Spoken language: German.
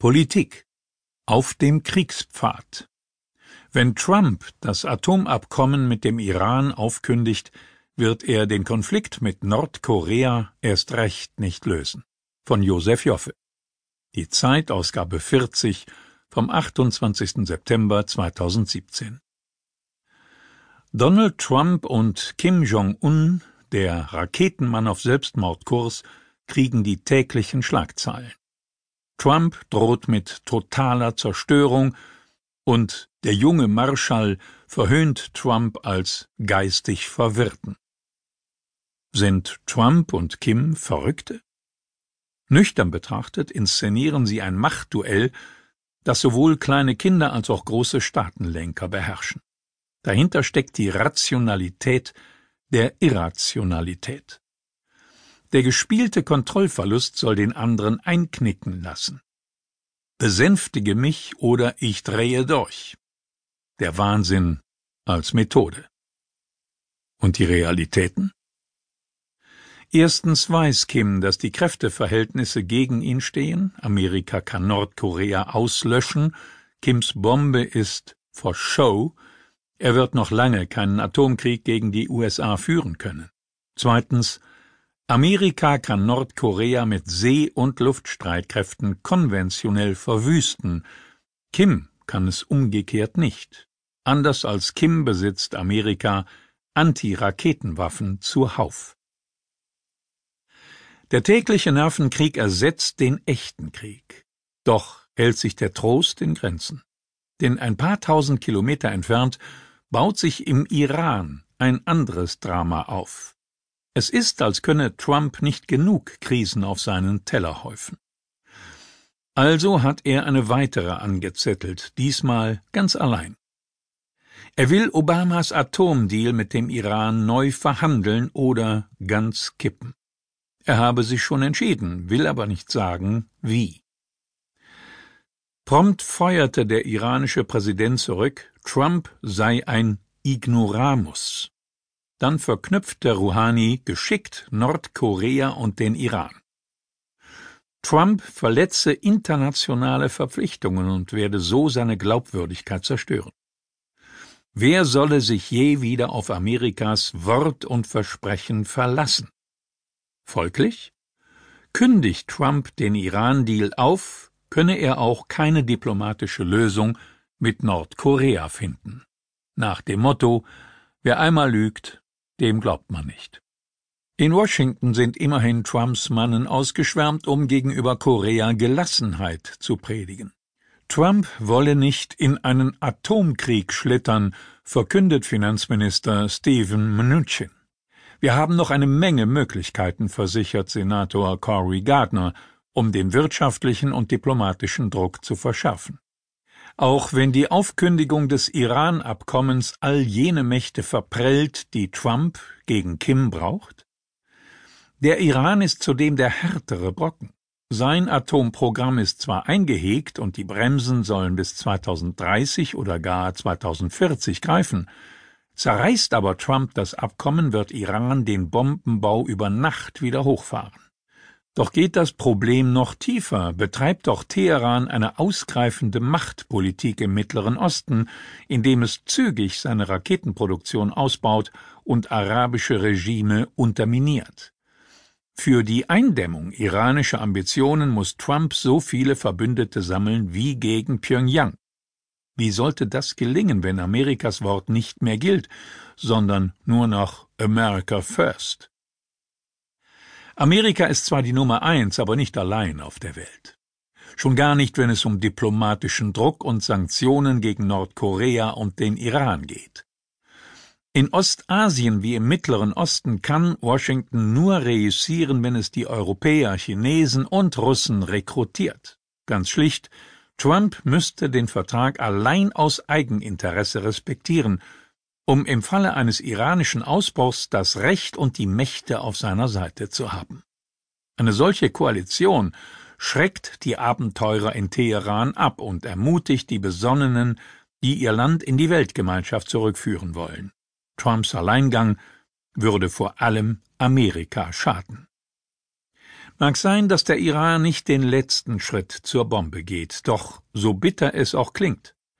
Politik auf dem Kriegspfad Wenn Trump das Atomabkommen mit dem Iran aufkündigt, wird er den Konflikt mit Nordkorea erst recht nicht lösen. Von Josef Joffe. Die Zeit Ausgabe 40 vom 28. September 2017. Donald Trump und Kim Jong-un, der Raketenmann auf Selbstmordkurs, kriegen die täglichen Schlagzeilen. Trump droht mit totaler Zerstörung und der junge Marschall verhöhnt Trump als geistig Verwirrten. Sind Trump und Kim Verrückte? Nüchtern betrachtet inszenieren sie ein Machtduell, das sowohl kleine Kinder als auch große Staatenlenker beherrschen. Dahinter steckt die Rationalität der Irrationalität. Der gespielte Kontrollverlust soll den anderen einknicken lassen. Besänftige mich oder ich drehe durch. Der Wahnsinn als Methode. Und die Realitäten? Erstens weiß Kim, dass die Kräfteverhältnisse gegen ihn stehen. Amerika kann Nordkorea auslöschen. Kims Bombe ist for show. Er wird noch lange keinen Atomkrieg gegen die USA führen können. Zweitens, Amerika kann Nordkorea mit See- und Luftstreitkräften konventionell verwüsten. Kim kann es umgekehrt nicht. Anders als Kim besitzt Amerika Anti-Raketenwaffen zuhauf. Der tägliche Nervenkrieg ersetzt den echten Krieg. Doch hält sich der Trost in Grenzen. Denn ein paar tausend Kilometer entfernt baut sich im Iran ein anderes Drama auf. Es ist, als könne Trump nicht genug Krisen auf seinen Teller häufen. Also hat er eine weitere angezettelt, diesmal ganz allein. Er will Obamas Atomdeal mit dem Iran neu verhandeln oder ganz kippen. Er habe sich schon entschieden, will aber nicht sagen, wie. Prompt feuerte der iranische Präsident zurück, Trump sei ein Ignoramus. Dann verknüpfte Rouhani geschickt Nordkorea und den Iran. Trump verletze internationale Verpflichtungen und werde so seine Glaubwürdigkeit zerstören. Wer solle sich je wieder auf Amerikas Wort und Versprechen verlassen? Folglich kündigt Trump den Iran-Deal auf, könne er auch keine diplomatische Lösung mit Nordkorea finden. Nach dem Motto Wer einmal lügt, dem glaubt man nicht. In Washington sind immerhin Trumps Mannen ausgeschwärmt, um gegenüber Korea Gelassenheit zu predigen. Trump wolle nicht in einen Atomkrieg schlittern, verkündet Finanzminister Steven Mnuchin. Wir haben noch eine Menge Möglichkeiten, versichert Senator Cory Gardner, um den wirtschaftlichen und diplomatischen Druck zu verschärfen. Auch wenn die Aufkündigung des Iran-Abkommens all jene Mächte verprellt, die Trump gegen Kim braucht? Der Iran ist zudem der härtere Brocken. Sein Atomprogramm ist zwar eingehegt und die Bremsen sollen bis 2030 oder gar 2040 greifen, zerreißt aber Trump das Abkommen, wird Iran den Bombenbau über Nacht wieder hochfahren. Doch geht das Problem noch tiefer, betreibt doch Teheran eine ausgreifende Machtpolitik im Mittleren Osten, indem es zügig seine Raketenproduktion ausbaut und arabische Regime unterminiert. Für die Eindämmung iranischer Ambitionen muss Trump so viele Verbündete sammeln wie gegen Pyongyang. Wie sollte das gelingen, wenn Amerikas Wort nicht mehr gilt, sondern nur noch America First? Amerika ist zwar die Nummer eins, aber nicht allein auf der Welt. Schon gar nicht, wenn es um diplomatischen Druck und Sanktionen gegen Nordkorea und den Iran geht. In Ostasien wie im Mittleren Osten kann Washington nur reüssieren, wenn es die Europäer, Chinesen und Russen rekrutiert. Ganz schlicht, Trump müsste den Vertrag allein aus Eigeninteresse respektieren, um im Falle eines iranischen Ausbruchs das Recht und die Mächte auf seiner Seite zu haben. Eine solche Koalition schreckt die Abenteurer in Teheran ab und ermutigt die Besonnenen, die ihr Land in die Weltgemeinschaft zurückführen wollen. Trumps Alleingang würde vor allem Amerika schaden. Mag sein, dass der Iran nicht den letzten Schritt zur Bombe geht, doch so bitter es auch klingt,